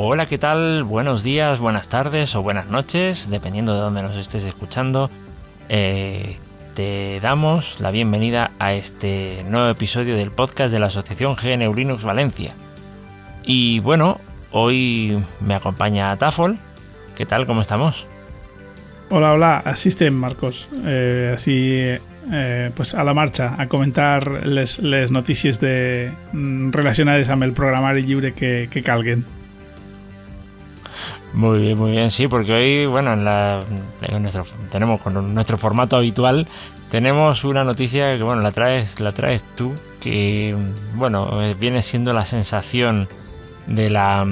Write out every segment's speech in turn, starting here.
Hola, ¿qué tal? Buenos días, buenas tardes o buenas noches, dependiendo de dónde nos estés escuchando. Eh, te damos la bienvenida a este nuevo episodio del podcast de la Asociación GNU Linux Valencia. Y bueno, hoy me acompaña Tafol. ¿Qué tal? ¿Cómo estamos? Hola, hola, estem, Marcos. Eh, així, eh, pues a la marxa, a comentar les notícies de, mm, relacionades amb el programari lliure que, que calguen. Muy bien, muy bien, sí, porque hoy, bueno, en, la, tenemos con nuestro formato habitual, tenemos una noticia que, bueno, la traes, la traes tú, que, bueno, eh, viene siendo la sensación de la,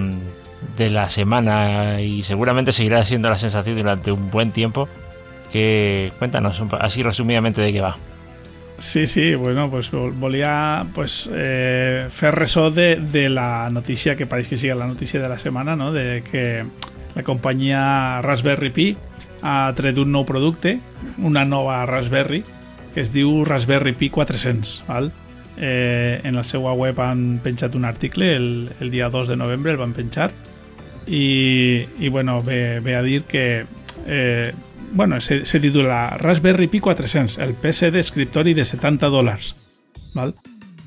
de la semana y seguramente seguirá siendo la sensación durante un buen tiempo. Que cuéntanos así resumidamente de qué va. Sí, sí, bueno, pues vol- volia pues, eh, fer ressò de, de la notícia que pareix que sigui la notícia de la setmana, no? de que la companyia Raspberry Pi ha tret un nou producte, una nova Raspberry, que es diu Raspberry Pi 400. Val? Eh, en la seva web han penjat un article el, el dia 2 de novembre, el van penjar, i, i bueno, ve, ve a dir que eh, bueno, se, se titula Raspberry Pi 400, el PC de escriptori de 70 dòlars, val?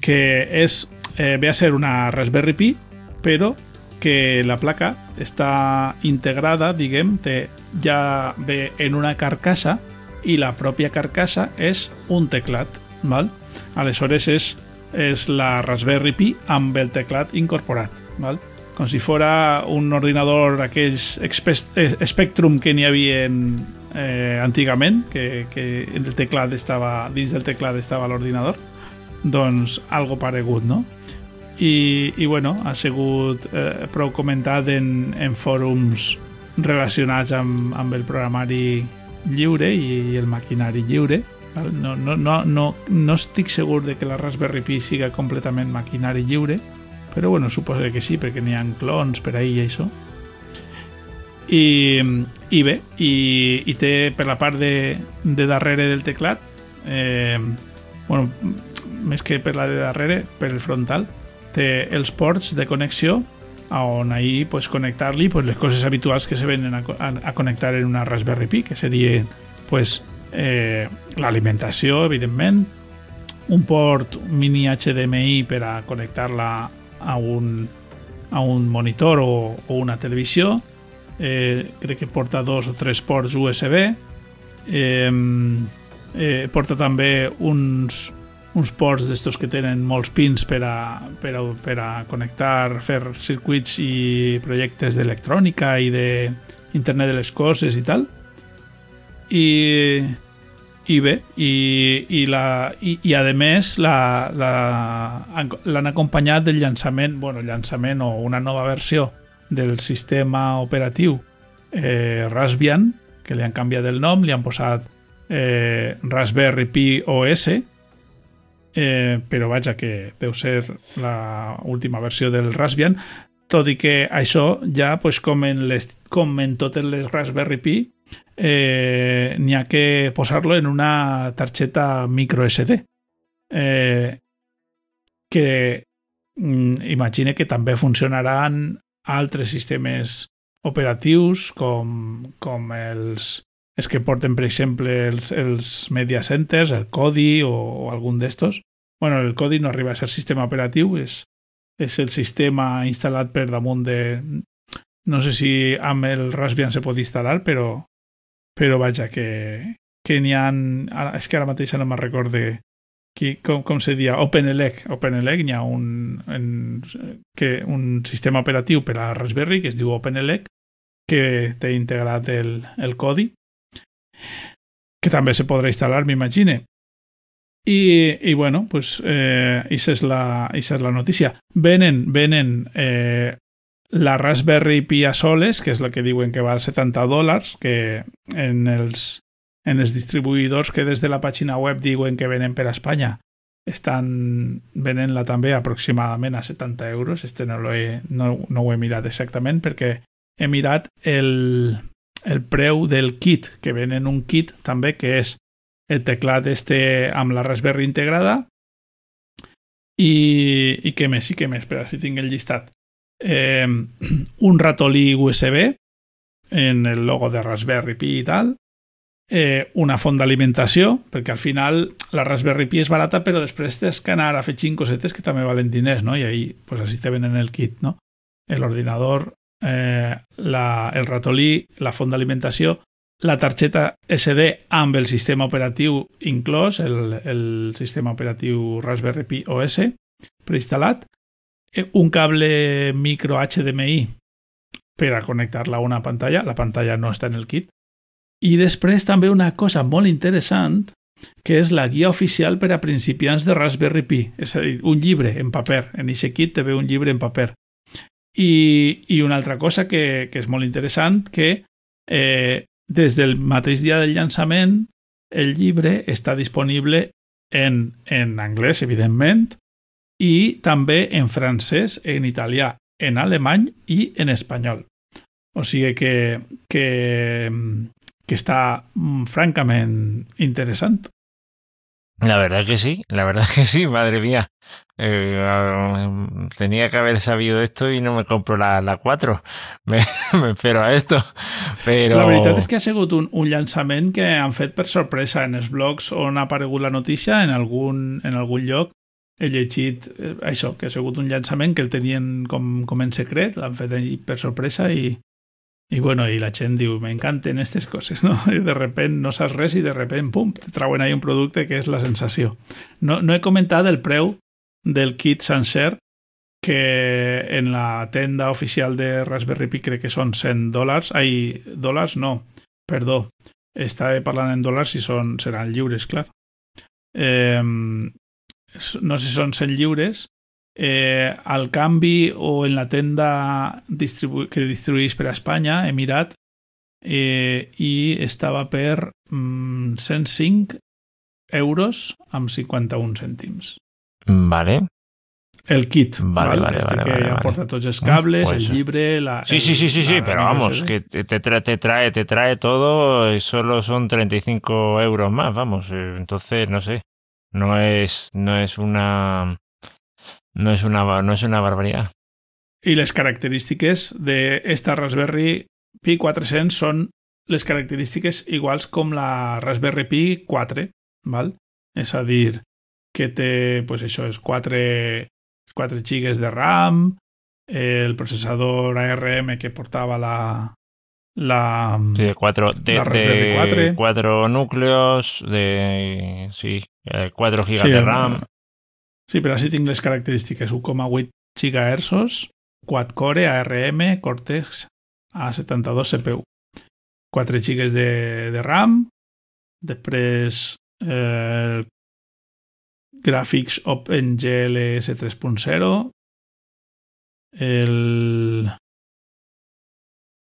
que és, eh, ve a ser una Raspberry Pi, però que la placa està integrada, diguem, té, ja ve en una carcassa i la pròpia carcassa és un teclat. Val? Aleshores és, és la Raspberry Pi amb el teclat incorporat. Val? Com si fora un ordinador d'aquells expe- eh, Spectrum que n'hi havia eh, antigament, que, que el teclat estava, dins del teclat estava l'ordinador, doncs algo paregut, no? I, i bueno, ha sigut eh, prou comentat en, en fòrums relacionats amb, amb el programari lliure i, el maquinari lliure. No, no, no, no, no estic segur de que la Raspberry Pi siga completament maquinari lliure, però bueno, suposo que sí, perquè n'hi ha clons per ahí i això. I, i bé, i, i té per la part de, de darrere del teclat, eh, bueno, més que per la de darrere, per el frontal, té els ports de connexió on ahir pues, connectar-li pues, les coses habituals que se venen a, a, a connectar en una Raspberry Pi, que serien pues, eh, l'alimentació, evidentment, un port mini HDMI per a connectar-la a un, a un monitor o, o una televisió, eh, crec que porta dos o tres ports USB, eh, eh, porta també uns, uns ports d'estos que tenen molts pins per a, per a, per a connectar, fer circuits i projectes d'electrònica i de internet de les coses i tal. I, i bé, i, i, la, i, i a més l'han acompanyat del llançament, bueno, llançament o una nova versió del sistema operatiu eh, Raspbian, que li han canviat el nom, li han posat eh, Raspberry Pi OS, eh, però vaja que deu ser la última versió del Raspbian, tot i que això ja, pues, com, en les, com en totes les Raspberry Pi, eh, n'hi ha que posar-lo en una targeta micro SD. Eh, que mm, imagine que també funcionaran altres sistemes operatius com, com els, els que porten, per exemple, els, els media centers, el Kodi o, o algun d'estos. bueno, el Kodi no arriba a ser sistema operatiu, és, és el sistema instal·lat per damunt de... No sé si amb el Raspbian se pot instal·lar, però, però vaja, que, que n'hi ha... Ara, és que ara mateix no me'n recorde qui, com, com se dia, OpenELEC. OpenELEC n'hi ha un, en, que, un sistema operatiu per a Raspberry que es diu OpenELEC que té integrat el, el codi que també se podrà instal·lar, m'imagine. Y, y bueno, pues eh, es la, es la notícia. Venen, venen eh, la Raspberry Pi a soles, que és la que diuen que val 70 dòlars, que en els, en els distribuïdors que des de la pàgina web diuen que venen per a Espanya estan venent-la també aproximadament a 70 euros. Este no, he, no, no ho he mirat exactament perquè he mirat el, el preu del kit, que venen un kit també que és el teclat este amb la Raspberry integrada i, i què més, i què més, espera, si tinc el llistat eh, un ratolí USB en el logo de Raspberry Pi i tal, eh, una font d'alimentació, perquè al final la Raspberry Pi és barata, però després tens que anar a fer cinc cosetes que també valen diners, no? I ahí, pues així te venen el kit, no? L'ordinador, eh, la, el ratolí, la font d'alimentació, la targeta SD amb el sistema operatiu inclòs, el, el sistema operatiu Raspberry Pi OS preinstal·lat, un cable micro HDMI per a connectar-la a una pantalla. La pantalla no està en el kit. I després també una cosa molt interessant que és la guia oficial per a principiants de Raspberry Pi, és a dir, un llibre en paper. En aquest kit te ve un llibre en paper. I, i una altra cosa que, que és molt interessant, que eh, des del mateix dia del llançament el llibre està disponible en, en anglès, evidentment, i també en francès, en italià, en alemany i en espanyol. O sigui que, que, que està mm, francament interessant. La verdad que sí, la verdad que sí, madre mía. Eh, tenía que haber sabido esto y no me compro la, la 4. Me, me espero a esto. Però... La veritat és que ha sigut un, un llançament que han fet per sorpresa en els blogs on ha aparegut la notícia, en algun, en algun lloc he llegit eh, això, que ha sigut un llançament que el tenien com, com en secret, l'han fet per sorpresa i, i bueno, i la gent diu, m'encanten aquestes coses, no? I de repent no saps res i de repent, pum, te trauen ahí un producte que és la sensació. No, no he comentat el preu del kit sencer, que en la tenda oficial de Raspberry Pi crec que són 100 dòlars. Ai, dòlars no, perdó. Estava parlant en dòlars i són, seran lliures, clar. Eh, no sé si són 100 lliures, eh, al canvi o en la tenda distribu que distribueix per a Espanya he mirat eh, i estava per mm, 105 euros amb 51 cèntims. Vale. El kit, vale, ¿vale? vale, este vale, que vale, vale. tots els cables, Pues, el llibre, la... Sí, el, sí, sí, sí, sí, pero la vamos, que te, trae, te trae, te trae todo y solo son 35 euros más, vamos. eh, Entonces, no sé, no es, no es una, no es una, no es una barbaridad. I les característiques d'esta Raspberry Pi 400 són les característiques iguals com la Raspberry Pi 4, val? És a dir, que té, pues això, és 4, 4 gigas de RAM, el processador ARM que portava la, la, Sí, de cuatro, de, La Raspberry de 4. cuatro núcleos, de, sí, eh, 4 gigas de RAM. Sí, però així tinc les característiques 1,8 GHz, quad-core, ARM, Cortex A72 CPU. 4 GB de, de RAM, després eh, gràfics OpenGLS 3.0, el,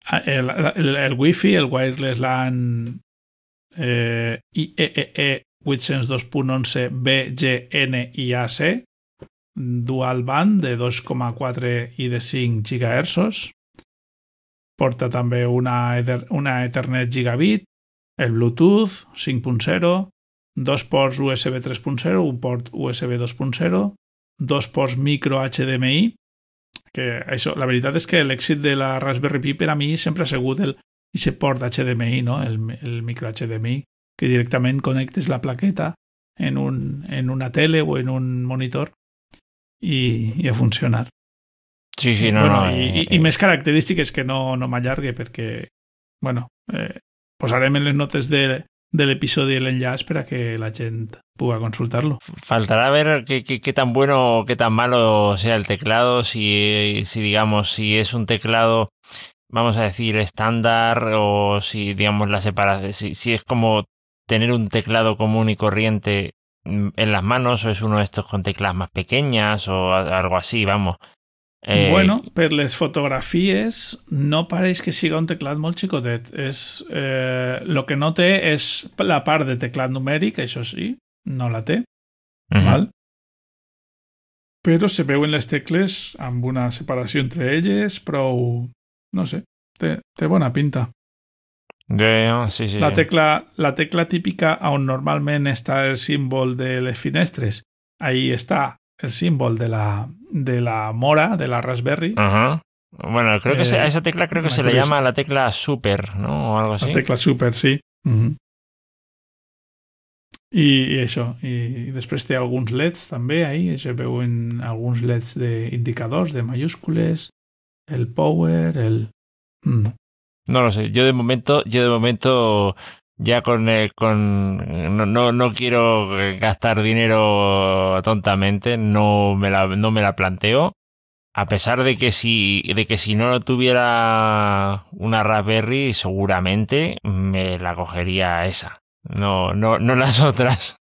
ah, el, el, el Wi-Fi, el Wireless LAN eh, IEEE 802.11 BGNIAC, dual band de 2,4 i de 5 GHz. Porta també una, Ether- una Ethernet gigabit, el Bluetooth 5.0, dos ports USB 3.0, un port USB 2.0, dos ports micro HDMI, que això, la veritat és que l'èxit de la Raspberry Pi per a mi sempre ha sigut el, ese port HDMI, no? el, el micro HDMI, que directament connectes la plaqueta en, un, en una tele o en un monitor i, i a funcionar. Sí, sí, no, bueno, no. i, eh, i, I més característiques que no, no m'allargue perquè, bueno, eh, posarem en les notes de, de l'episodi l'enllaç per a que la gent puga consultar-lo. Faltará ver qué, qué, qué tan bueno o qué tan malo sea el teclado, si, si digamos, si es un teclado, vamos a decir, estándar o si, digamos, la separación, si, si es como tener un teclado común y corriente mm, en las manos o es uno de estos con teclas más pequeñas o algo así, vamos. Eh, bueno, per les fotografies no pareix que siga un teclat molt xicotet. És, eh, lo que no té és la part de teclat numèric, això sí, no la té. Uh -huh. val? Però se veuen les tecles amb una separació entre elles, prou... No sé, té, té bona pinta. De, oh, sí, sí. La tecla, la tecla típica on normalment està el símbol de les finestres, ahí està el símbolo de la, de la mora, de la Raspberry. Ajá. Bueno, creo que a esa tecla creo que se le llama la tecla super, ¿no? O algo así. La tecla super, sí. Uh -huh. I, I això, i després té alguns leds també ahí, se veuen alguns leds d'indicadors, de mayúscules, el power, el... Mm. No lo sé, yo de momento, yo de momento ya con, eh, con no, no, no, quiero gastar dinero tontamente, no me la, no me la planteo. A pesar de que si, de que si no tuviera una Raspberry, seguramente me la cogería esa. No, no, no las otras.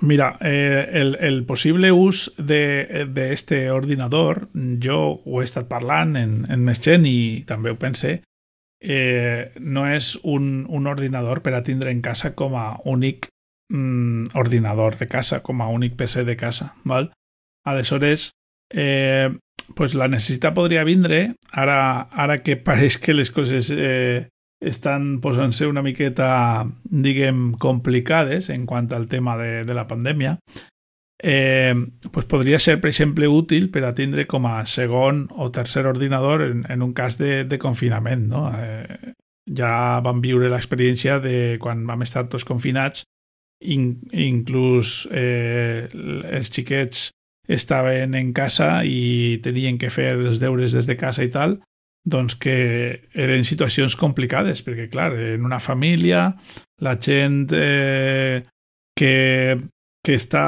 Mira, eh, el, el, possible ús de, de este ordinador, jo ho he parlant en, en més gent i també ho pense, eh, no és un, un ordinador per a tindre en casa com a únic mm, ordinador de casa, com a únic PC de casa. Val? Aleshores, eh, pues la necessitat podria vindre, ara, ara que pareix que les coses eh, estan posant-se una miqueta, diguem, complicades en quant al tema de, de la pandèmia, eh, pues podria ser, per exemple, útil per a tindre com a segon o tercer ordinador en, en un cas de, de confinament. No? Eh, ja vam viure l'experiència de quan vam estar tots confinats, in, inclús eh, els xiquets estaven en casa i tenien que fer els deures des de casa i tal, doncs que eren situacions complicades, perquè, clar, en una família, la gent eh, que que està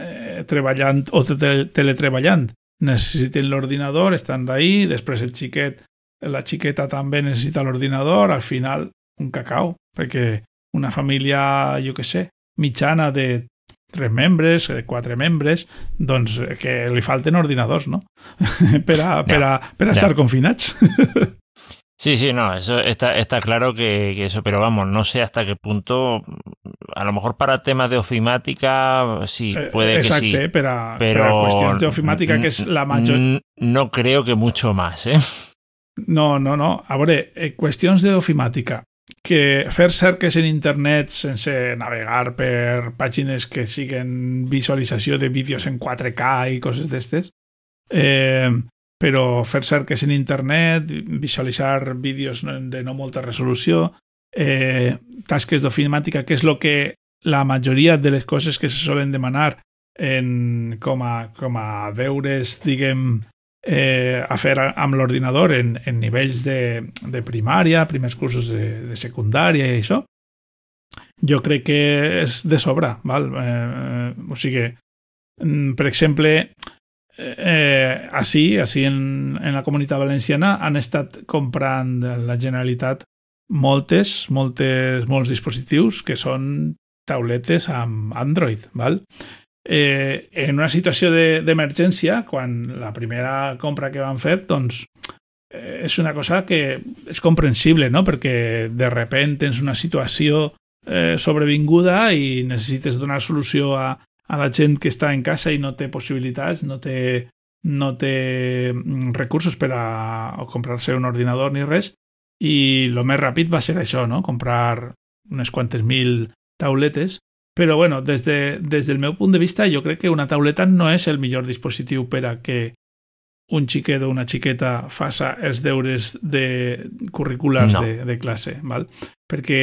eh, treballant o teletreballant necessiten l'ordinador, estan d'ahí, després el xiquet, la xiqueta també necessita l'ordinador, al final un cacau, perquè una família, jo que sé, mitjana de tres membres, quatre membres, doncs que li falten ordinadors, no? per a, per a, per a ja. estar confinats. Sí, sí, no, eso está, está claro que, que, eso, pero vamos, no sé hasta qué punto, a lo mejor para temas de ofimática, sí, eh, puede que sí. Eh, pero, pero cuestión de ofimática, que es la mayor... No creo que mucho más, ¿eh? No, no, no. A veure, eh, qüestions d'ofimàtica, que fer cerques en internet sense navegar per pàgines que siguen visualització de vídeos en 4K i coses d'estes, eh, però fer cerques en internet, visualitzar vídeos de no molta resolució, eh, tasques d'ofimàtica, que és el que la majoria de les coses que se solen demanar en, com, a, com a deures, diguem, eh, a fer amb l'ordinador en, en nivells de, de primària, primers cursos de, de secundària i això, jo crec que és de sobre. Val? Eh, o sigui, mm, per exemple, eh, així, així en, en la comunitat valenciana han estat comprant la Generalitat moltes, moltes, molts dispositius que són tauletes amb Android. Val? Eh, en una situació d'emergència, de, quan la primera compra que van fer, doncs eh, és una cosa que és comprensible, no? perquè de repent tens una situació eh, sobrevinguda i necessites donar solució a, a la gent que està en casa i no té possibilitats, no té, no té mm, recursos per a comprar-se un ordinador ni res, i el més ràpid va ser això, no? comprar unes quantes mil tauletes, però bueno, des, de, des del meu punt de vista jo crec que una tauleta no és el millor dispositiu per a que un xiquet o una xiqueta faça els deures de curriculars no. de, de classe, val? perquè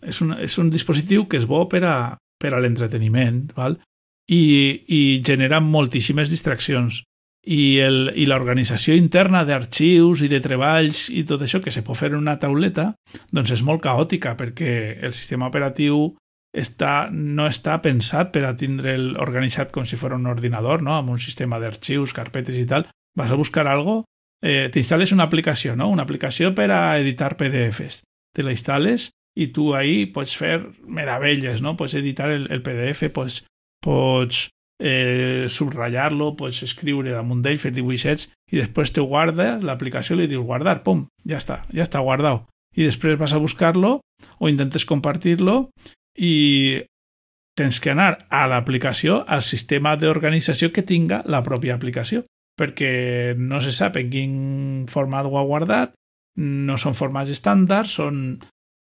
és un, és un dispositiu que és bo per a, per a l'entreteniment, val? I, i genera moltíssimes distraccions. I, l'organització interna d'arxius i de treballs i tot això que se pot fer en una tauleta, doncs és molt caòtica perquè el sistema operatiu està, no està pensat per a tindre'l organitzat com si fos un ordinador, no? amb un sistema d'arxius, carpetes i tal. Vas a buscar algo, eh, t'instal·les una aplicació, no? una aplicació per a editar PDFs. Te la instal·les i tu ahí pots fer meravelles, no? Pots editar el, el PDF, pots pots eh, subratllar-lo, pots escriure damunt d'ell, fer dibuixets i després te guarda l'aplicació i li dius guardar, pum, ja està, ja està guardat. I després vas a buscar-lo o intentes compartir-lo i tens que anar a l'aplicació, al sistema d'organització que tinga la pròpia aplicació, perquè no se sap en quin format ho ha guardat, no són formats estàndards, són...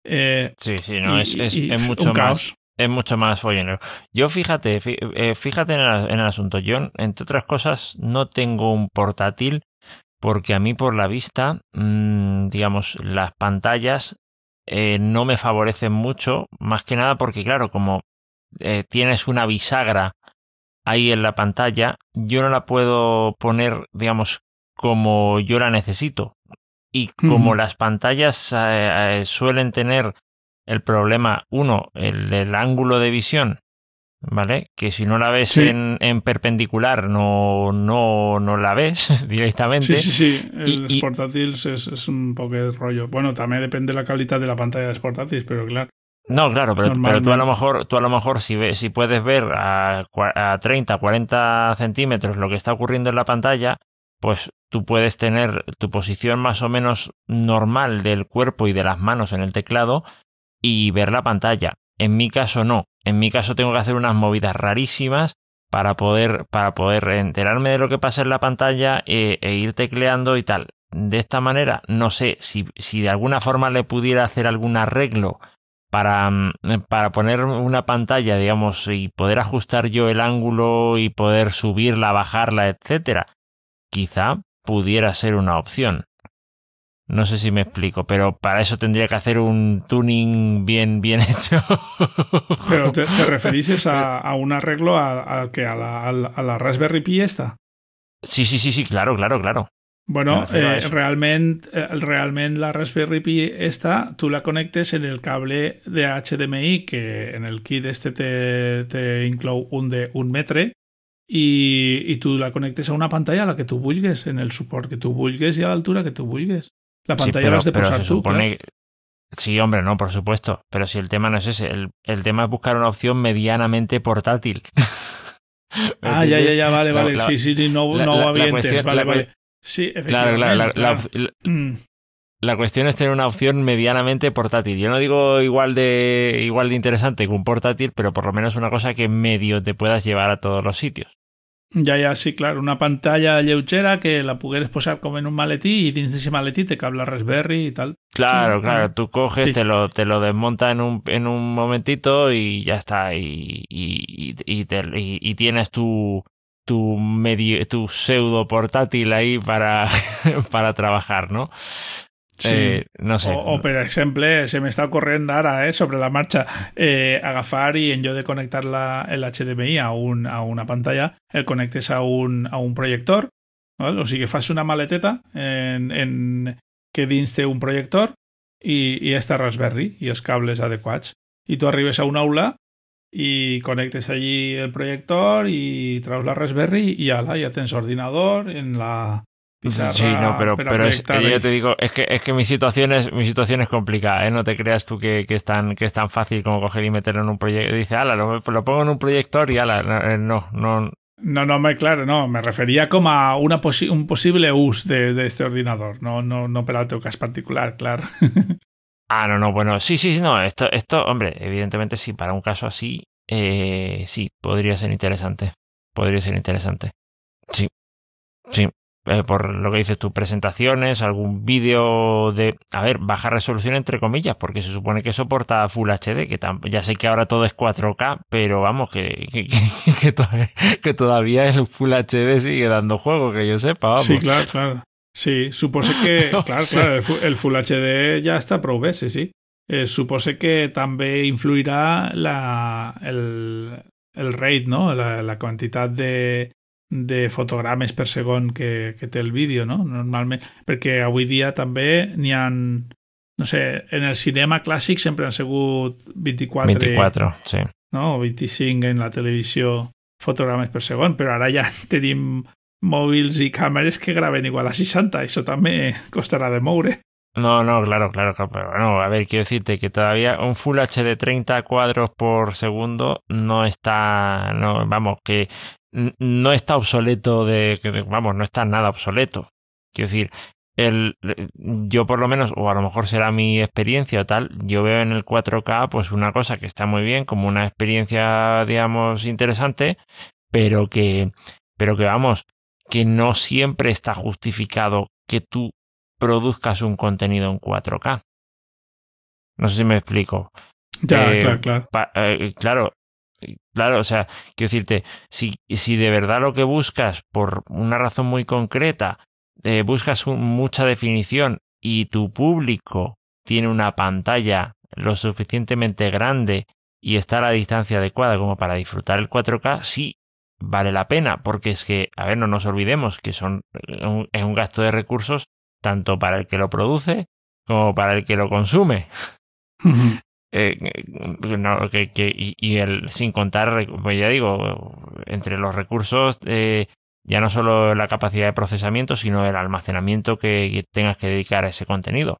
Eh, sí, sí, no, y, es, es, es mucho más... es mucho más follonero. Yo fíjate, eh, fíjate en el, en el, asunto. Yo, entre otras cosas, no tengo un portátil porque a mí por la vista, mmm, digamos, las pantallas eh, no me favorecen mucho, más que nada porque, claro, como eh, tienes una bisagra ahí en la pantalla, yo no la puedo poner, digamos, como yo la necesito. Y como mm. las pantallas eh, suelen tener el problema, uno, el del ángulo de visión, ¿vale? Que si no la ves sí. en, en, perpendicular no, no, no la ves directamente. Sí, sí, sí. Els y, portàtils és, és un poc de rollo. Bueno, també depèn de la qualitat de la pantalla dels portàtils, però clar. No, claro, pero, pero, tú a lo mejor, tú a lo mejor si, ves, si puedes ver a, a 30, 40 centímetros lo que está ocurriendo en la pantalla, pues tú puedes tener tu posición más o menos normal del cuerpo y de las manos en el teclado y ver la pantalla. En mi caso no. En mi caso tengo que hacer unas movidas rarísimas para poder, para poder enterarme de lo que pasa en la pantalla e, e ir tecleando y tal. De esta manera, no sé si, si de alguna forma le pudiera hacer algún arreglo para, mm, para poner una pantalla, digamos, y poder ajustar yo el ángulo y poder subirla, bajarla, etcétera. Quizá pudiera ser una opción. No sé si me explico, pero para eso tendría que hacer un tuning bien, bien hecho. Pero te, te referís a, a, un arreglo a, a, que a, la, a, la, Raspberry Pi esta. Sí, sí, sí, sí, claro, claro, claro. Bueno, eh, realment, eh, la Raspberry Pi esta, tú la conectes en el cable de HDMI, que en el kit este te, te inclou un de un metre, i, i tu la connectes a una pantalla a la que tu vulguis, en el suport que tu vulguis i a l'altura que tu vulguis. La pantalla sí, pero, de posar tú, supone... claro. Sí, hombre, no, por supuesto. Pero si el tema no es ese, el, el tema es buscar una opción medianamente portátil. ah, ya, ya, ya, vale, vale. La, sí, sí, sí, no, la, no va bien. Cuestión, vale, vale. Sí, efectivamente. Claro, claro, mm. la, cuestión es tener una opción medianamente portátil. Yo no digo igual de, igual de interesante que un portátil, pero por lo menos una cosa que medio te puedas llevar a todos los sitios. Ja, ja, sí, clar, una pantalla lleugera que la pugueres posar com en un maletí y dins d'ese maletí te cabe la Raspberry y tal. Claro, sí, claro, tú coges, sí. te, lo, te lo desmonta en un, en un momentito y ya está, y, y, y, te, y, y tienes tu, tu, medio, tu pseudo portátil ahí para, para trabajar, ¿no? Sí. Eh, no sé. O, o, per exemple, se m'està corrent ara, eh, sobre la marxa, eh, agafar i en lloc de connectar la, el HDMI a, un, a una pantalla, el connectes a un, a un projector, ¿vale? o sigui, fas una maleteta en, en, que dins té un projector i, i esta Raspberry i els cables adequats. I tu arribes a una aula i connectes allí el projector i traus la Raspberry i ala, ja tens ordinador en la, sí, no, pero, pero es, yo te digo, es que, es que mi situación es, mi situación es complicada, ¿eh? No te creas tú que, que, es tan, que es tan fácil como coger y meterlo en un proyecto. Dice, ala, lo, lo, pongo en un proyector y ala, no, no. No, no, me, claro, no, me refería como a una posi un posible use de, de, este ordenador, no, no, no para el teu cas particular, claro. ah, no, no, bueno, sí, sí, no, esto, esto, hombre, evidentemente sí, para un caso así, eh, sí, podría ser interesante, podría ser interesante. Sí, sí, eh, por lo que dices tú, presentaciones, algún vídeo de, a ver, baja resolución entre comillas, porque se supone que soporta Full HD, que ya sé que ahora todo es 4K, pero vamos, que, que, que, todavía, que todavía el Full HD sigue dando juego, que yo sepa, vamos. Sí, claro, claro. Sí, supose que, no, claro, sí. claro, el, Full HD ya está prou bé, sí, sí. Eh, supose que també influirà la, el, el rate, no? la, la quantitat de, de fotogrames per segon que, que té el vídeo, no? Normalment, perquè avui dia també n'hi han no sé, en el cinema clàssic sempre han sigut 24, 24 sí. no? o 25 en la televisió fotogrames per segon, però ara ja tenim mòbils i càmeres que graven igual a 60, això també costarà de moure. No, no, claro, claro, pero bueno, a ver, quiero decirte que todavía un Full HD 30 cuadros por segundo no está, no, vamos, que no está obsoleto de, vamos, no está nada obsoleto. Quiero decir, el, yo por lo menos, o a lo mejor será mi experiencia o tal, yo veo en el 4K pues una cosa que está muy bien, como una experiencia, digamos, interesante, pero que, pero que vamos, que no siempre está justificado que tú produzcas un contenido en 4K. No sé si me explico. Ya, eh, claro, claro. Eh, claro, claro, o sea, quiero decirte, si, si de verdad lo que buscas, por una razón muy concreta, eh, buscas mucha definición y tu público tiene una pantalla lo suficientemente grande y está a la distancia adecuada como para disfrutar el 4K, sí vale la pena, porque es que, a ver, no nos olvidemos que son, es un gasto de recursos tanto para el que lo produce como para el que lo consume. Eh, y, el sin contar, pues ya digo, entre los recursos, eh, ya no solo la capacidad de procesamiento, sino el almacenamiento que, tengas que dedicar a ese contenido.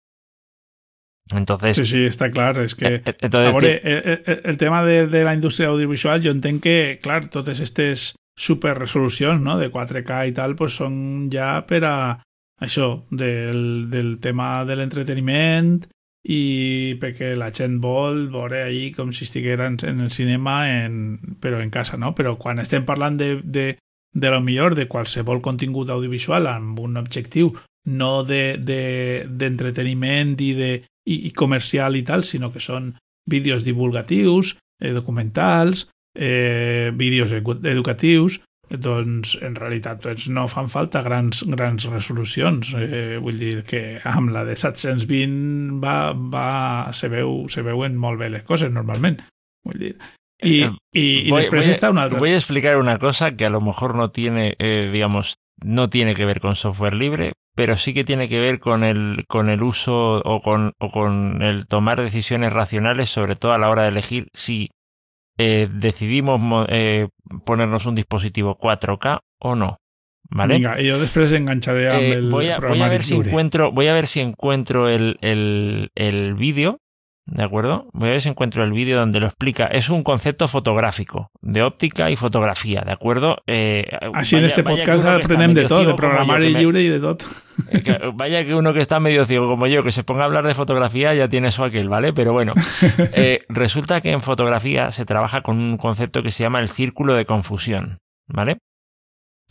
Entonces, sí, sí, está claro. Es que entonces, el, tema de, la industria audiovisual, yo entiendo que, claro, todas estas super resolución ¿no? de 4K y tal, pues son ya para això, del, del tema de l'entreteniment i perquè la gent vol veure ahir com si estiguera en, en el cinema en, però en casa, no? Però quan estem parlant de, de, de lo millor de qualsevol contingut audiovisual amb un objectiu no d'entreteniment de, de, i, de, i, i comercial i tal, sinó que són vídeos divulgatius, eh, documentals, eh, vídeos educatius, doncs en realitat doncs, no fan falta grans, grans resolucions. Eh, vull dir que amb la de 720 va, va, se, veu, se veuen molt bé les coses normalment. Vull dir, y, eh, y, y voy, después voy, está una otra. Voy a explicar una cosa que a lo mejor no tiene, eh, digamos, no tiene que ver con software libre, pero sí que tiene que ver con el, con el uso o con, o con el tomar decisiones racionales, sobre todo a la hora de elegir si eh, decidimos eh, ponernos un dispositivo 4K o no. ¿Vale? Venga, y yo después engancharé a eh, el voy, a, voy a ver si encuentro Voy a ver si encuentro el, el, el vídeo ¿De acuerdo? Voy a ver si encuentro el vídeo donde lo explica. Es un concepto fotográfico, de óptica y fotografía, ¿de acuerdo? Eh, Así vaya, en este podcast aprendem de todo, de programar y libre y de todo. Eh, vaya que uno que está medio ciego como yo, que se ponga a hablar de fotografía, ya tiene eso aquel, ¿vale? Pero bueno, eh, resulta que en fotografía se trabaja con un concepto que se llama el círculo de confusión, ¿vale?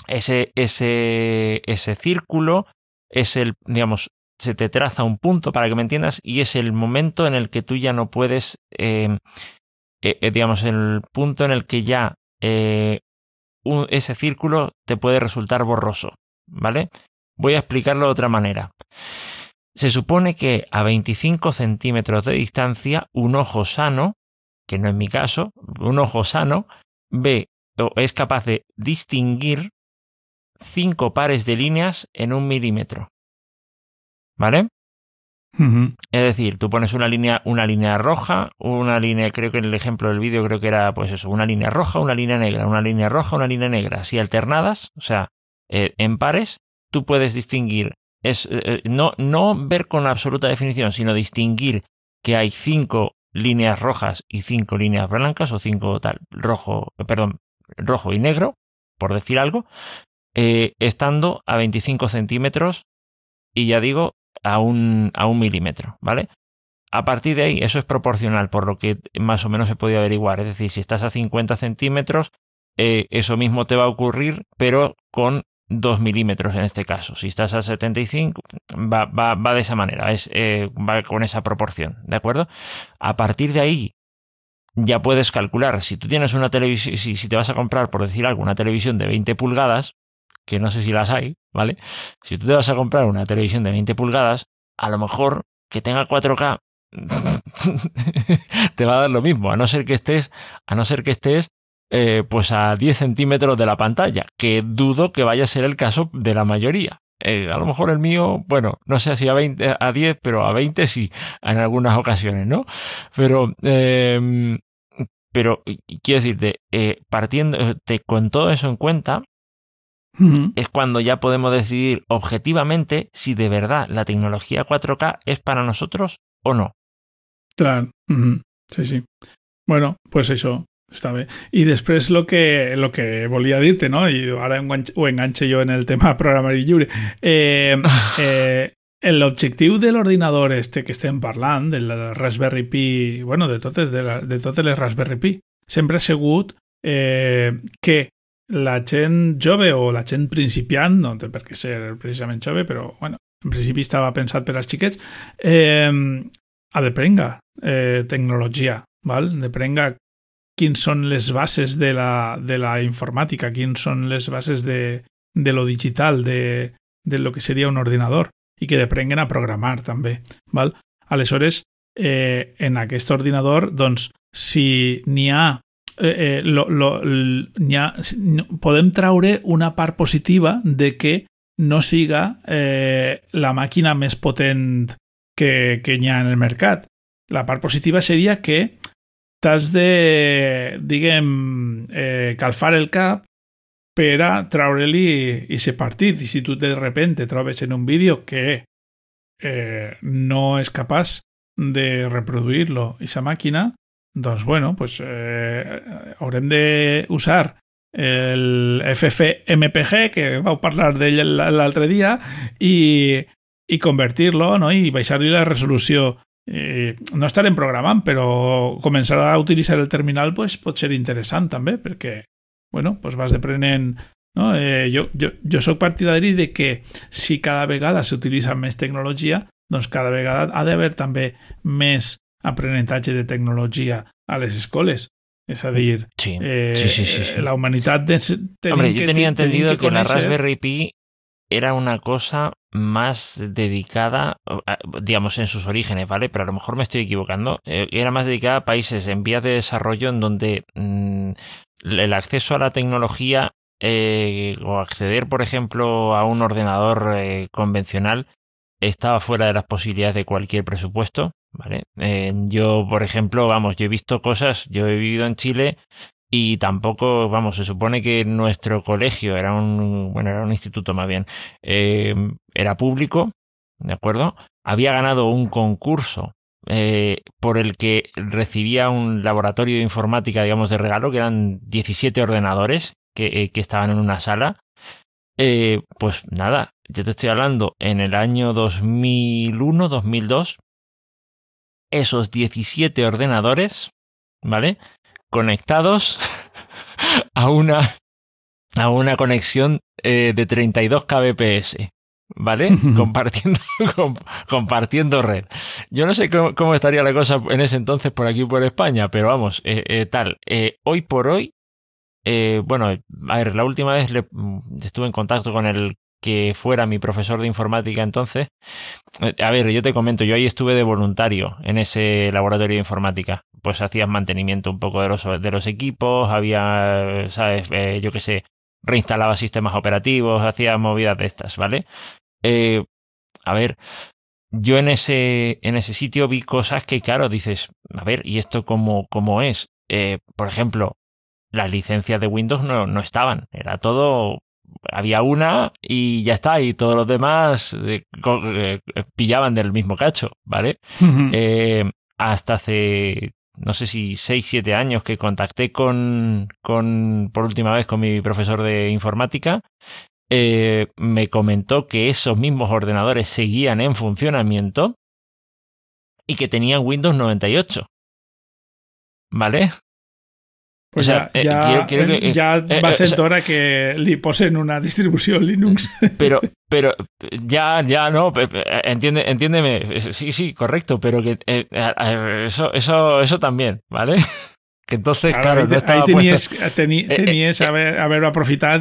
Ese, ese, ese círculo es el, digamos, se te traza un punto para que me entiendas y es el momento en el que tú ya no puedes, eh, eh, eh digamos, el punto en el que ya ese círculo te puede resultar borroso, ¿vale? Voy a explicarlo de otra manera. Se supone que a 25 centímetros de distancia un ojo sano, que no es mi caso, un ojo sano ve o es capaz de distinguir cinco pares de líneas en un milímetro. ¿Vale? Es decir, tú pones una línea, una línea roja, una línea, creo que en el ejemplo del vídeo creo que era pues eso, una línea roja, una línea negra, una línea roja, una línea negra, así alternadas, o sea, eh, en pares, tú puedes distinguir, es, eh, eh, no, no ver con absoluta definición, sino distinguir que hay cinco líneas rojas y cinco líneas blancas o cinco tal, rojo, perdón, rojo y negro, por decir algo, estando a 25 centímetros y ya digo, a un, a un milímetro, ¿vale? A partir de ahí, eso es proporcional, por lo que más o menos se podía averiguar. Es decir, si estás a 50 centímetros, eh, eso mismo te va a ocurrir, pero con 2 milímetros en este caso. Si estás a 75, va, va, va de esa manera, es, eh, va con esa proporción, ¿de acuerdo? A partir de ahí, ya puedes calcular, si tú tienes una televisión, si, si te vas a comprar, por decir algo, una televisión de 20 pulgadas, que no sé si las hay, ¿vale? Si tú te vas a comprar una televisión de 20 pulgadas, a lo mejor que tenga 4K te va a dar lo mismo, a no ser que estés, a no ser que estés eh, pues a 10 centímetros de la pantalla, que dudo que vaya a ser el caso de la mayoría. Eh, a lo mejor el mío, bueno, no sé si a 20, a 10, pero a 20 sí, en algunas ocasiones, ¿no? Pero, eh, pero quiero decirte, partiendo con todo eso en cuenta, es cuando ya podemos decidir objetivamente si de verdad la tecnología 4K es para nosotros o no. Claro, sí, sí. Bueno, pues eso, està bé. I després lo que, lo que volia dir-te, no? i ara ho enganxe jo en el tema programari lliure, eh, eh, l'objectiu de l'ordinador este que estem parlant, del Raspberry Pi, bueno, de totes, de, la, de totes les Raspberry Pi, sempre ha sigut eh, que la gent jove o la gent principiant, no té per què ser precisament jove, però bueno, en principi estava pensat per als xiquets, eh, ha de prenga eh, tecnologia, val? de prenga quins són les bases de la, de la informàtica, quins són les bases de, de lo digital, de, de lo que seria un ordinador, i que deprenguen a programar també. Val? Aleshores, eh, en aquest ordinador, doncs, si n'hi ha eh, eh, lo, podem traure una part positiva de que no siga eh, la màquina més potent que, que hi ha en el mercat. La part positiva seria que t'has de, diguem, eh, calfar el cap per a treure-li aquest partit. I si tu de repente trobes en un vídeo que eh, no és capaç de reproduir-lo aquesta màquina, doncs bueno, pues, eh, haurem d'usar el FFmpg, que vau parlar d'ell l'altre dia, i, i convertir-lo no? i baixar-li la resolució eh, no estarem programant, però començar a utilitzar el terminal pues, pot ser interessant també, perquè bueno, pues vas deprenent no? eh, jo, jo, jo partidari de que si cada vegada s'utilitza més tecnologia, doncs cada vegada ha d'haver també més aprenentatge de tecnologia a les escoles. És a dir, sí. Eh, sí, sí, la humanitat... De, Hombre, yo tenía entendido que, que la Raspberry Pi era una cosa más dedicada, digamos, en sus orígenes, ¿vale? Pero a lo mejor me estoy equivocando. Eh, era más dedicada a países en vías de desarrollo en donde mm, el acceso a la tecnología eh, o acceder, por ejemplo, a un ordenador eh, convencional estaba fuera de las posibilidades de cualquier presupuesto, ¿vale? yo, por ejemplo, vamos, yo he visto cosas, yo he vivido en Chile y tampoco, vamos, se supone que nuestro colegio era un, bueno, era un instituto más bien, eh, era público, ¿de acuerdo? Había ganado un concurso eh, por el que recibía un laboratorio de informática, digamos, de regalo, que eran 17 ordenadores eh, que estaban en una sala. pues nada, yo te estoy hablando en el año 2001, 2002, esos 17 ordenadores, ¿vale? conectados a una, a una conexión eh, de 32 kbps. ¿Vale? compartiendo, compartiendo red. Yo no sé cómo, estaría la cosa en ese entonces por aquí por España, pero vamos, eh, eh, tal. hoy por hoy, bueno, a ver, la última vez le, estuve en contacto con el que fuera mi profesor de informática entonces. Eh, a ver, yo te comento, yo ahí estuve de voluntario en ese laboratorio de informática. Pues hacías mantenimiento un poco de los, de los equipos, había, ¿sabes? Eh, yo qué sé, reinstalaba sistemas operativos, hacía movidas de estas, ¿vale? Eh, a ver, yo en ese, en ese sitio vi cosas que, claro, dices, a ver, ¿y esto cómo, cómo es? por ejemplo, las licencias de Windows no, no estaban, era todo había una y ya está, y todos los demás eh, eh, pillaban del mismo cacho, ¿vale? Eh, hasta hace, no sé si 6, 7 años que contacté con, con, por última vez con mi profesor de informática, me comentó que esos mismos ordenadores seguían en funcionamiento y que tenían Windows 98. ¿Vale? Pues o sea, ya, ya, quiero, quiero que, ya eh, va a ser hora que li posen una distribución Linux. Pero, pero ya, ya no, entiende, entiéndeme, sí, sí, correcto, pero que eh, eso, eso, eso también, ¿vale? Que entonces, claro, no estaba ahí tenías, teni, eh, tenías eh, haber,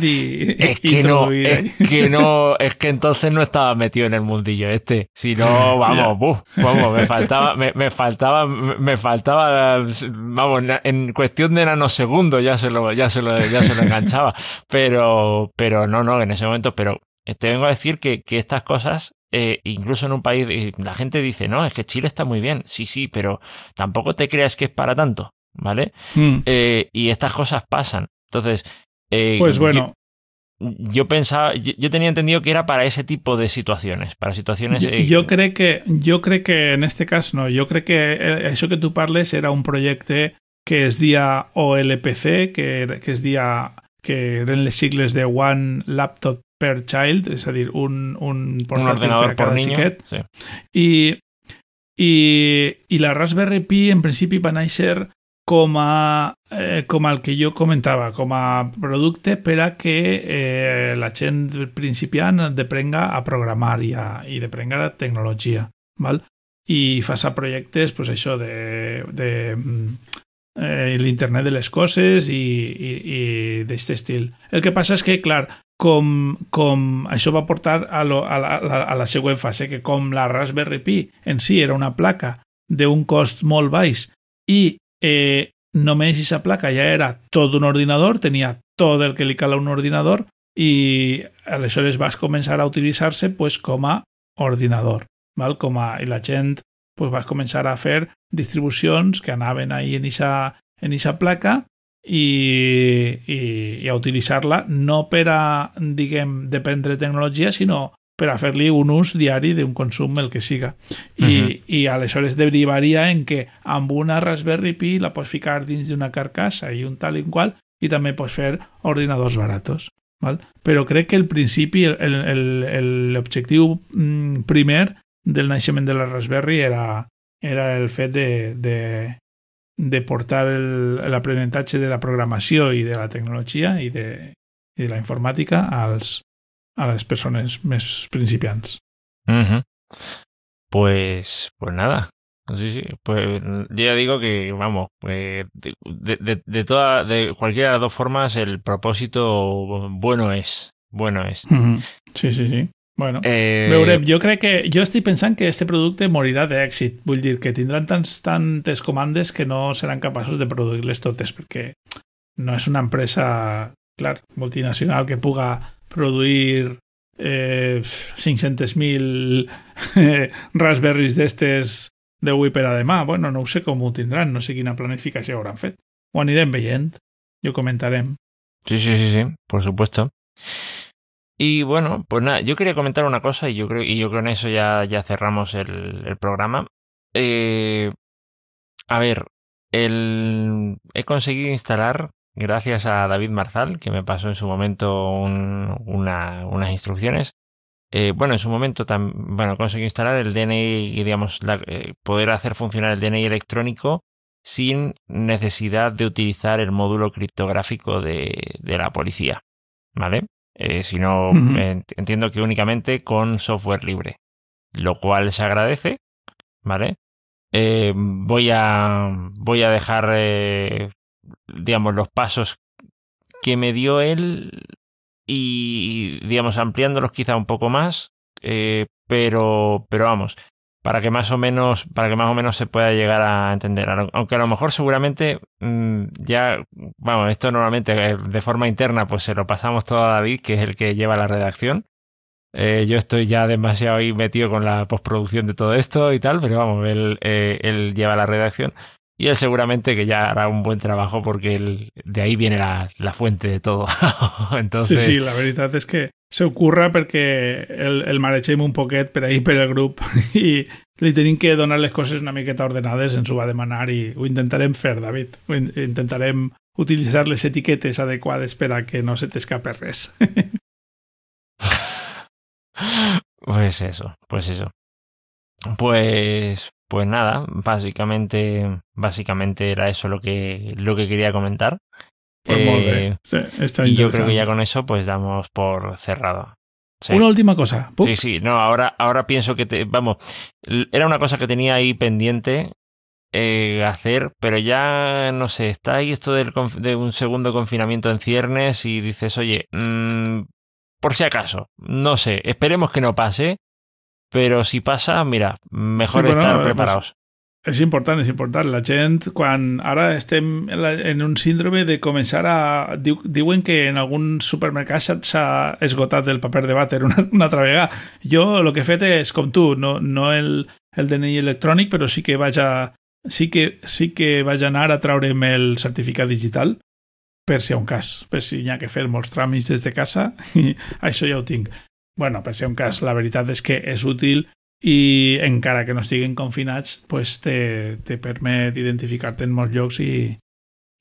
y, es que no, es que no, es que entonces no estaba metido en el mundillo este. Si no, vamos, buf, vamos, me faltaba, me, me, faltaba, me faltaba, vamos, en cuestión de nanosegundos ya se lo, ya se lo, ya se lo enganchaba. Pero, pero no, no, en ese momento, pero te vengo a decir que, que estas cosas eh, incluso en un país, la gente dice, no, es que Chile está muy bien, sí, sí, pero tampoco te creas que es para tanto. ¿Vale? Hmm. Eh, y estas cosas pasan. Entonces, eh, pues bueno. yo pensaba, yo, tenía entendido que era para ese tipo de situaciones, para situaciones... Yo, yo creo que, jo crec que en este cas no, jo crec que eh, això que tu parles era un projecte que es dia OLPC, que, que es dia que eren les sigles de One Laptop per Child, a dir, un, un un ordenador per niño. Sí. I, i, I la Raspberry Pi en principi va néixer com a, eh, com el que jo comentava, com a producte per a que eh, la gent principiant deprenga a programar i, a, i deprenga la tecnologia. Val? I fas a projectes pues, això de, de eh, l'internet de les coses i, i, i d'aquest estil. El que passa és que, clar, com, com això va portar a, lo, a, la, a la següent fase, que com la Raspberry Pi en si era una placa d'un cost molt baix i eh, només aquesta placa ja era tot un ordinador, tenia tot el que li cal a un ordinador i aleshores vas començar a utilitzar-se pues, com a ordinador. Val? Com a, I la gent pues, va començar a fer distribucions que anaven ahí en esa, en esa placa i, i, i a utilitzar-la no per a, diguem, dependre de tecnologia, sinó per a fer-li un ús diari d'un consum, el que siga. I, uh -huh. i aleshores derivaria en que amb una Raspberry Pi la pots ficar dins d'una carcassa i un tal i qual i també pots fer ordinadors baratos. Val? Però crec que el principi, l'objectiu mm, primer del naixement de la Raspberry era, era el fet de, de, de portar l'aprenentatge de la programació i de la tecnologia i de, i de la informàtica als, a las personas más principiantes. Pues, pues nada. Sí, sí. Pues ya digo que, vamos, eh, de, de, toda, de cualquiera de las dos formas, el propósito bueno es. Bueno es. Sí, sí, sí. Bueno, eh... yo creo que yo estoy pensando que este producto morirá de éxito. Vull decir que tendrán tantas tantes comandes que no serán capaces de producirles totes porque no es una empresa, claro, multinacional que puga produir eh, 500.000 eh, raspberries de Wii per a demà. Bueno, no sé com ho tindran, no sé quina planificació hauran fet. Ho anirem veient i ho comentarem. Sí, sí, sí, sí, por supuesto. Y bueno, pues nada, yo quería comentar una cosa y yo creo, y yo con eso ya, ya cerramos el, programa. Eh, a ver, he conseguido instalar gracias a David Marzal, que me pasó en su momento unas instrucciones. Eh, bueno, en su momento bueno, conseguí instalar el DNI, digamos, eh, poder hacer funcionar el DNI electrónico sin necesidad de utilizar el módulo criptográfico de, la policía, ¿vale? Eh, sino entiendo que únicamente con software libre, lo cual se agradece, ¿vale? voy, a, voy a dejar digamos, los pasos que me dio él y, digamos, ampliándolos quizá un poco más, eh, pero, pero vamos, para que más o menos, para que más o menos se pueda llegar a entender. Aunque a lo mejor seguramente mm, ya, vamos, esto normalmente eh, de forma interna pues se lo pasamos todo a David, que es el que lleva la redacción. Eh, yo estoy ya demasiado ahí metido con la postproducción de todo esto y tal, pero vamos, él, él lleva la redacción. Y él seguramente que ya hará un buen trabajo porque él, de ahí viene la, la fuente de todo. Entonces... Sí, sí, la verdad es que se ocurra porque el, el mareixem un poquet per ahí per el grup i li tenim que donar les coses una miqueta ordenades, ens ho va demanar i ho intentarem fer, David. Ho intentarem utilitzar les etiquetes adequades per a que no se t'escape res. pues eso, pues eso. Pues pues nada, básicamente, básicamente era eso lo que, lo que quería comentar. Pues eh, y yo creo que ya con eso pues damos por cerrado. Una última cosa. Sí, sí, no, ahora, ahora pienso que te, vamos, era una cosa que tenía ahí pendiente eh, hacer, pero ya no sé, está ahí esto del, de un segundo confinamiento en ciernes y dices, oye, mmm, por si acaso, no sé, esperemos que no pase, però si passa, mira, mejor sí, estar preparados. És important, és important. La gent, quan ara estem en un síndrome de començar a... Diu, diuen que en algun supermercat s'ha esgotat el paper de vàter una, una altra vegada. Jo el que he fet és com tu, no, no el, el DNI electrònic, però sí que vaig a, sí que, sí que vaig anar a traure'm el certificat digital per si un cas, per si hi ha que fer molts tràmits des de casa, i això ja ho tinc. Bueno, per si un cas, la veritat és que és útil i encara que no estiguin confinats, pues te, te permet identificar-te en molts llocs i,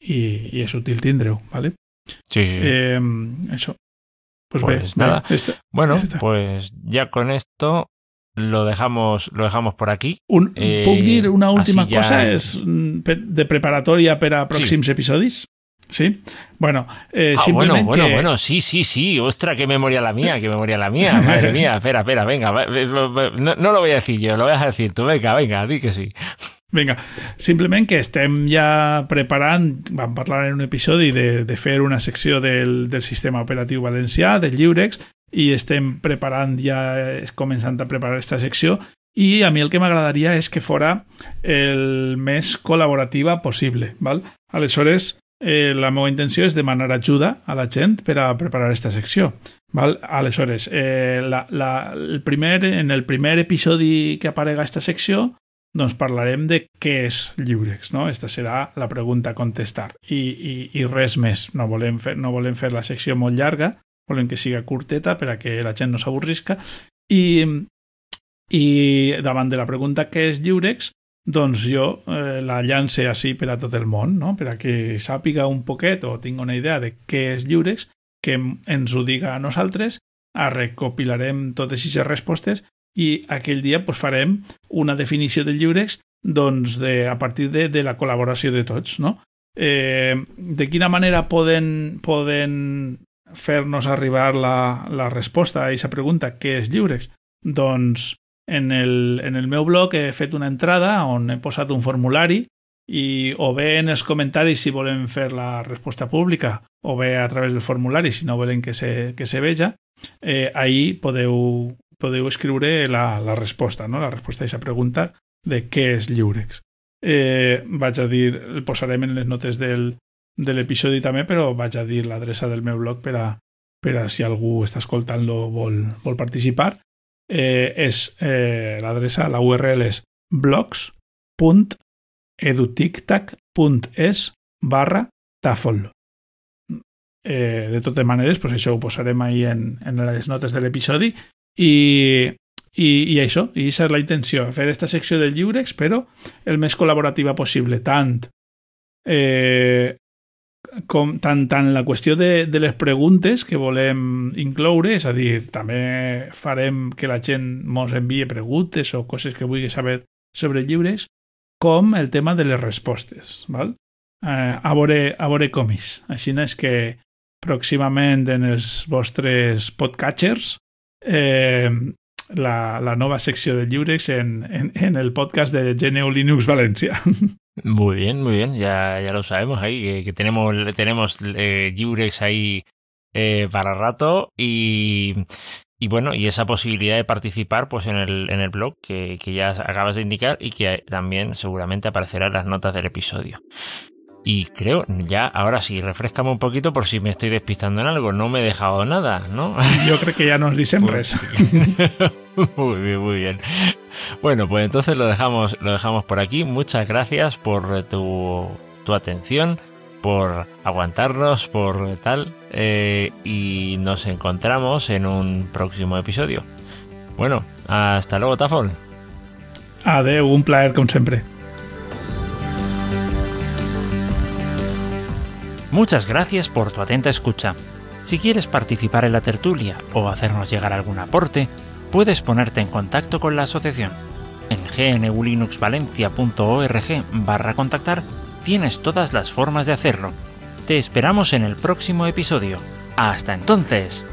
i, i és útil tindre-ho, ¿vale? Sí, sí. Eh, això. Pues, Pues nada. bé, esta- bueno, esta. pues ya con esto lo dejamos, lo dejamos por aquí. Un, Eh, una última cosa? És mm, de preparatòria per a pròxims episodis? Sí? Bueno, eh, Ah, bueno, simplement bueno, que... bueno, sí, sí, sí. Ostra, qué memoria la mía, qué memoria la mía. Madre mía, espera, espera, venga. va- No, no lo voy a decir yo, lo vas a decir tú. Venga, venga, di que sí. Vinga, simplement que estem ja preparant, vam parlar en un episodi de, de fer una secció del, del sistema operatiu valencià, del Lliurex, i estem preparant ja, eh, començant a preparar aquesta secció, i a mi el que m'agradaria és que fora el més col·laborativa possible. Val? Aleshores, eh, la meva intenció és demanar ajuda a la gent per a preparar aquesta secció. Val? Aleshores, eh, la, la, el primer, en el primer episodi que aparega aquesta secció doncs parlarem de què és Lliurex, no? Esta serà la pregunta a contestar i, i, i res més. No volem, fer, no volem fer la secció molt llarga, volem que siga curteta per a que la gent no s'avorrisca i, i davant de la pregunta què és Lliurex, doncs jo eh, la llance així per a tot el món, no? per a que sàpiga un poquet o tingui una idea de què és Lliurex, que ens ho diga a nosaltres, a recopilarem totes aquestes respostes i aquell dia pues, farem una definició de lliurex doncs, de, a partir de, de la col·laboració de tots. No? Eh, de quina manera poden, poden fer-nos arribar la, la resposta a aquesta pregunta, què és lliurex? Doncs en el, en el meu blog he fet una entrada on he posat un formulari i o bé en els comentaris si volen fer la resposta pública o bé a través del formulari si no volen que se, que se veja, eh, ahí podeu, podeu escriure la, la resposta, no? la resposta a aquesta pregunta de què és Lliurex. Eh, vaig a dir, el posarem en les notes del, de l'episodi també, però vaig a dir l'adreça del meu blog per a, per a si algú està escoltant-lo vol, vol participar. Eh, és eh, l'adreça, la URL és blogs.edutictac.es barra tafol. Eh, de totes maneres, pues això ho posarem ahí en, en les notes de l'episodi i, i, i això, i aquesta és la intenció, fer aquesta secció del Lliurex, però el més col·laborativa possible, tant eh, com tant, tant la qüestió de, de les preguntes que volem incloure, és a dir, també farem que la gent mos envie preguntes o coses que vulgui saber sobre llibres, com el tema de les respostes. Val? Eh, a, veure, a veure com és. Així és que pròximament en els vostres podcatchers eh, la, la nova secció de llibres en, en, el podcast de GNU Linux Valencia. Muy bien, muy bien. Ya, ya lo sabemos ahí, que, tenemos, tenemos eh, Jurex ahí eh, para rato y, y bueno, y esa posibilidad de participar pues en el, en el blog que, que ya acabas de indicar y que también seguramente aparecerá en las notas del episodio. Y creo, ya, ahora sí, refrescame un poquito por si me estoy despistando en algo. No me he dejado nada, ¿no? Jo crec que ja no ens dicen res. muy bien, muy bien. Bueno, pues entonces lo dejamos, lo dejamos por aquí. Muchas gracias por tu, tu atención, por aguantarnos, por tal. eh, y nos encontramos en un próximo episodio. Bueno, hasta luego, Tafol. Adeu, un plaer com sempre. Muchas gracias por tu atenta escucha. Si quieres participar en la tertulia o hacernos llegar algún aporte, puedes ponerte en contacto con la asociación. En gnulinuxvalencia.org barra contactar tienes todas las formas de hacerlo. Te esperamos en el próximo episodio. Hasta entonces.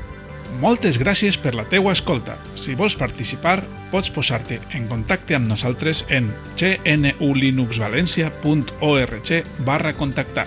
Moltes gràcies per la teua escolta. Si vols participar, pots posar-te en contacte amb nosaltres en gnulinuxvalencia.org barra contactar.